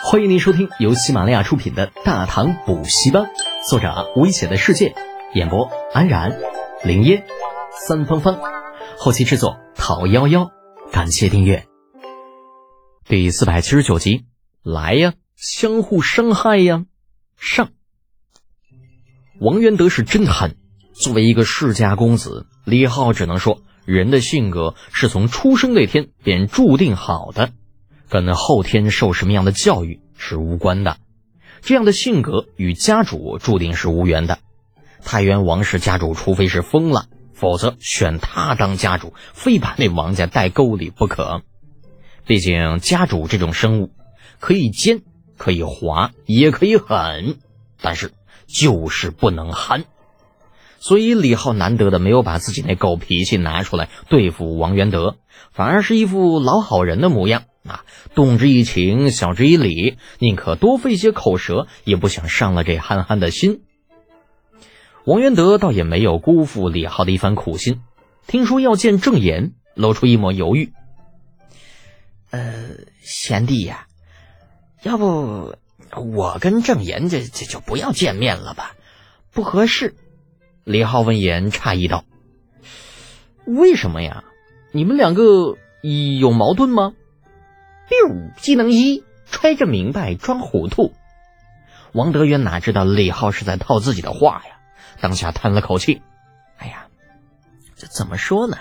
欢迎您收听由喜马拉雅出品的《大唐补习班》，作者危险的世界，演播安然、林烟、三芳芳，后期制作陶幺幺。感谢订阅。第四百七十九集，来呀，相互伤害呀！上。王元德是真狠，作为一个世家公子，李浩只能说，人的性格是从出生那天便注定好的。跟后天受什么样的教育是无关的，这样的性格与家主注定是无缘的。太原王氏家主，除非是疯了，否则选他当家主，非把那王家带沟里不可。毕竟家主这种生物，可以奸，可以滑，也可以狠，但是就是不能憨。所以李浩难得的没有把自己那狗脾气拿出来对付王元德，反而是一副老好人的模样。啊，动之以情，晓之以理，宁可多费些口舌，也不想伤了这憨憨的心。王元德倒也没有辜负李浩的一番苦心，听说要见郑言，露出一抹犹豫。呃，贤弟呀，要不我跟郑言这这就不要见面了吧？不合适。李浩闻言诧异道：“为什么呀？你们两个有矛盾吗？”六技能一，揣着明白装糊涂。王德渊哪知道李浩是在套自己的话呀？当下叹了口气：“哎呀，这怎么说呢？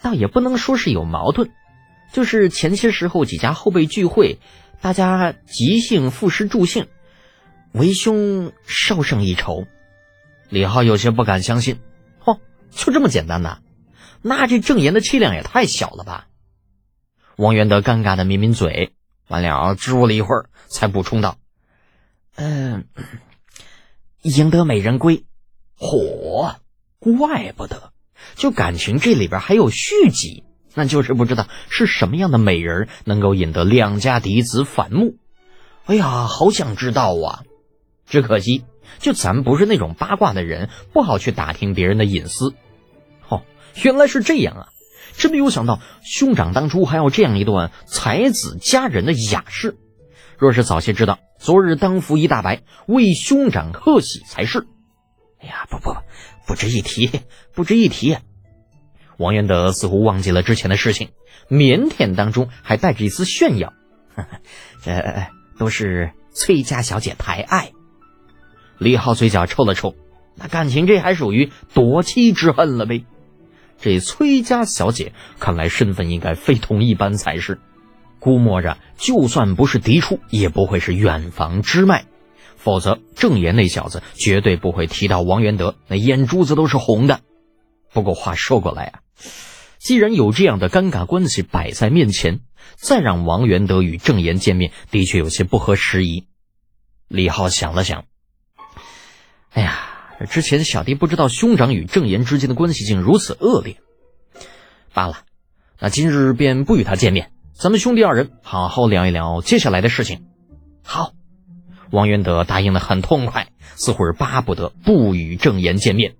倒也不能说是有矛盾，就是前些时候几家后辈聚会，大家即兴赋诗助兴，为兄稍胜一筹。”李浩有些不敢相信：“哦，就这么简单呐？那这郑言的气量也太小了吧？”王元德尴尬的抿抿嘴，完了支吾了一会儿，才补充道：“嗯，赢得美人归。嚯，怪不得，就感情这里边还有续集，那就是不知道是什么样的美人能够引得两家嫡子反目。哎呀，好想知道啊！只可惜，就咱不是那种八卦的人，不好去打听别人的隐私。哦，原来是这样啊！”真没有想到，兄长当初还有这样一段才子佳人的雅事。若是早些知道，昨日当扶一大白，为兄长贺喜才是。哎呀，不不，不不值一提，不值一提。王元德似乎忘记了之前的事情，腼腆当中还带着一丝炫耀。呵 呵这都是崔家小姐抬爱。李浩嘴角抽了抽，那感情这还属于夺妻之恨了呗。这崔家小姐看来身份应该非同一般才是，估摸着就算不是嫡出，也不会是远房支脉，否则郑言那小子绝对不会提到王元德，那眼珠子都是红的。不过话说过来啊，既然有这样的尴尬关系摆在面前，再让王元德与郑言见面，的确有些不合时宜。李浩想了想，哎呀。之前小弟不知道兄长与郑言之间的关系竟如此恶劣，罢了，那今日便不与他见面，咱们兄弟二人好好聊一聊接下来的事情。好，王元德答应的很痛快，似乎是巴不得不与郑言见面。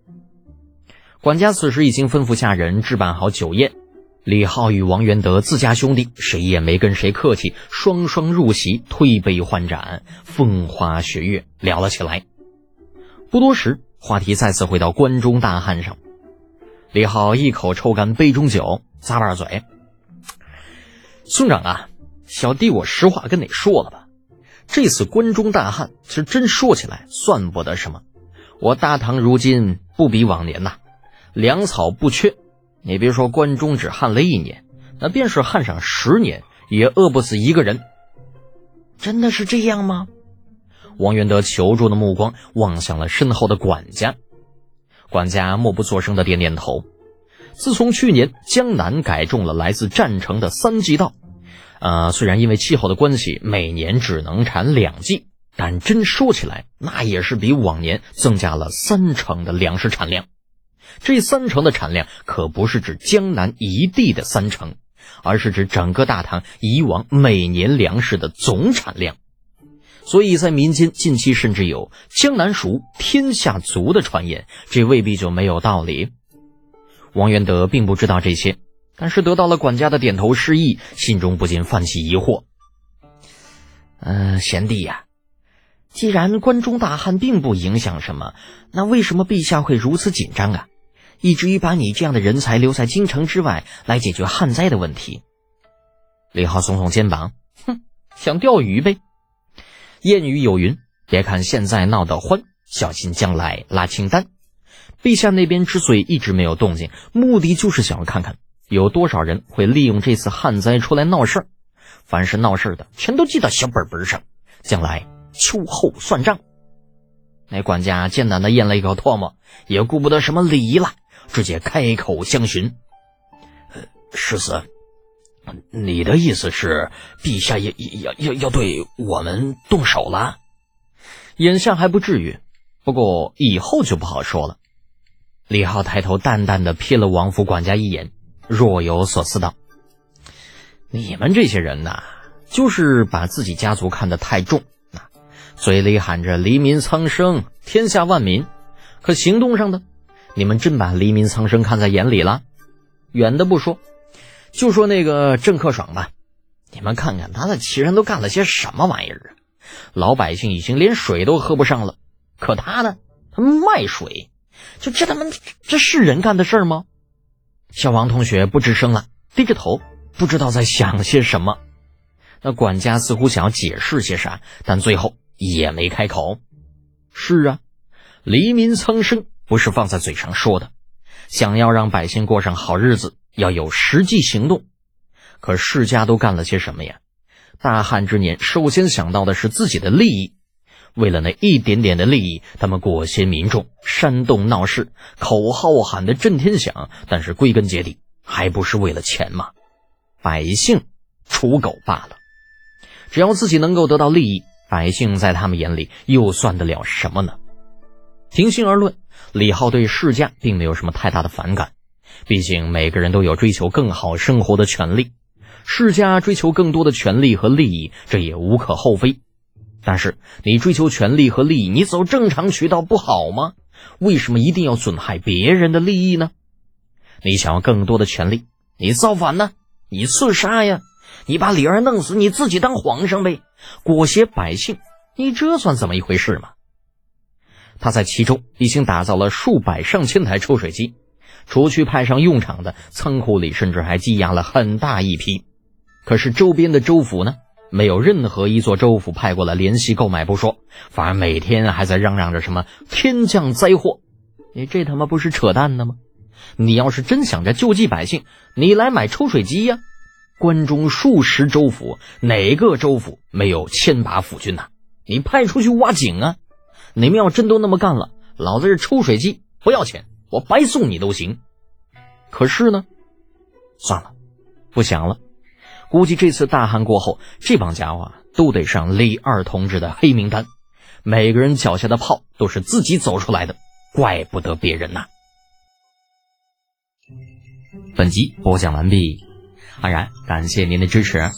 管家此时已经吩咐下人置办好酒宴，李浩与王元德自家兄弟谁也没跟谁客气，双双入席，推杯换盏，风花雪月聊了起来。不多时。话题再次回到关中大旱上，李浩一口抽干杯中酒，咂巴嘴：“兄长啊，小弟我实话跟你说了吧，这次关中大旱，其实真说起来算不得什么。我大唐如今不比往年呐，粮草不缺。你别说关中只旱了一年，那便是旱上十年，也饿不死一个人。真的是这样吗？”王元德求助的目光望向了身后的管家，管家默不作声的点点头。自从去年江南改种了来自战城的三季稻，呃，虽然因为气候的关系，每年只能产两季，但真说起来，那也是比往年增加了三成的粮食产量。这三成的产量可不是指江南一地的三成，而是指整个大唐以往每年粮食的总产量。所以在民间近期甚至有“江南熟，天下足”的传言，这未必就没有道理。王元德并不知道这些，但是得到了管家的点头示意，心中不禁泛起疑惑：嗯，贤弟呀，既然关中大旱并不影响什么，那为什么陛下会如此紧张啊？以至于把你这样的人才留在京城之外来解决旱灾的问题？李浩耸耸肩膀，哼，想钓鱼呗。谚语有云：别看现在闹得欢，小心将来拉清单。陛下那边之所以一直没有动静，目的就是想要看看有多少人会利用这次旱灾出来闹事儿。凡是闹事的，全都记到小本本上，将来秋后算账。那管家艰难的咽了一口唾沫，也顾不得什么礼仪了，直接开口相询：“呃，世子，你的意思是，陛下要要要要对我们动手了？眼下还不至于，不过以后就不好说了。”李浩抬头淡淡的瞥了王府管家一眼，若有所思道。你们这些人呐，就是把自己家族看得太重啊，嘴里喊着黎民苍生，天下万民，可行动上呢，你们真把黎民苍生看在眼里了？远的不说，就说那个郑克爽吧，你们看看他在岐山都干了些什么玩意儿啊？老百姓已经连水都喝不上了，可他呢，他卖水，就这他妈这是人干的事儿吗？小王同学不吱声了，低着头。不知道在想些什么，那管家似乎想要解释些啥，但最后也没开口。是啊，黎民苍生不是放在嘴上说的，想要让百姓过上好日子，要有实际行动。可世家都干了些什么呀？大旱之年，首先想到的是自己的利益，为了那一点点的利益，他们裹挟民众煽动闹事，口号喊得震天响，但是归根结底还不是为了钱吗？百姓，刍狗罢了。只要自己能够得到利益，百姓在他们眼里又算得了什么呢？平心而论，李浩对世家并没有什么太大的反感。毕竟每个人都有追求更好生活的权利，世家追求更多的权利和利益，这也无可厚非。但是你追求权利和利益，你走正常渠道不好吗？为什么一定要损害别人的利益呢？你想要更多的权利，你造反呢？你刺杀呀！你把李二弄死，你自己当皇上呗，裹挟百姓，你这算怎么一回事嘛？他在其中已经打造了数百上千台抽水机，除去派上用场的仓库里，甚至还积压了很大一批。可是周边的州府呢，没有任何一座州府派过来联系购买不说，反而每天还在嚷嚷着什么天降灾祸，你这他妈不是扯淡呢吗？你要是真想着救济百姓，你来买抽水机呀！关中数十州府，哪个州府没有千把府军呐？你派出去挖井啊！你们要真都那么干了，老子这抽水机不要钱，我白送你都行。可是呢，算了，不想了。估计这次大旱过后，这帮家伙都得上李二同志的黑名单，每个人脚下的炮都是自己走出来的，怪不得别人呐。本集播讲完毕，安然感谢您的支持。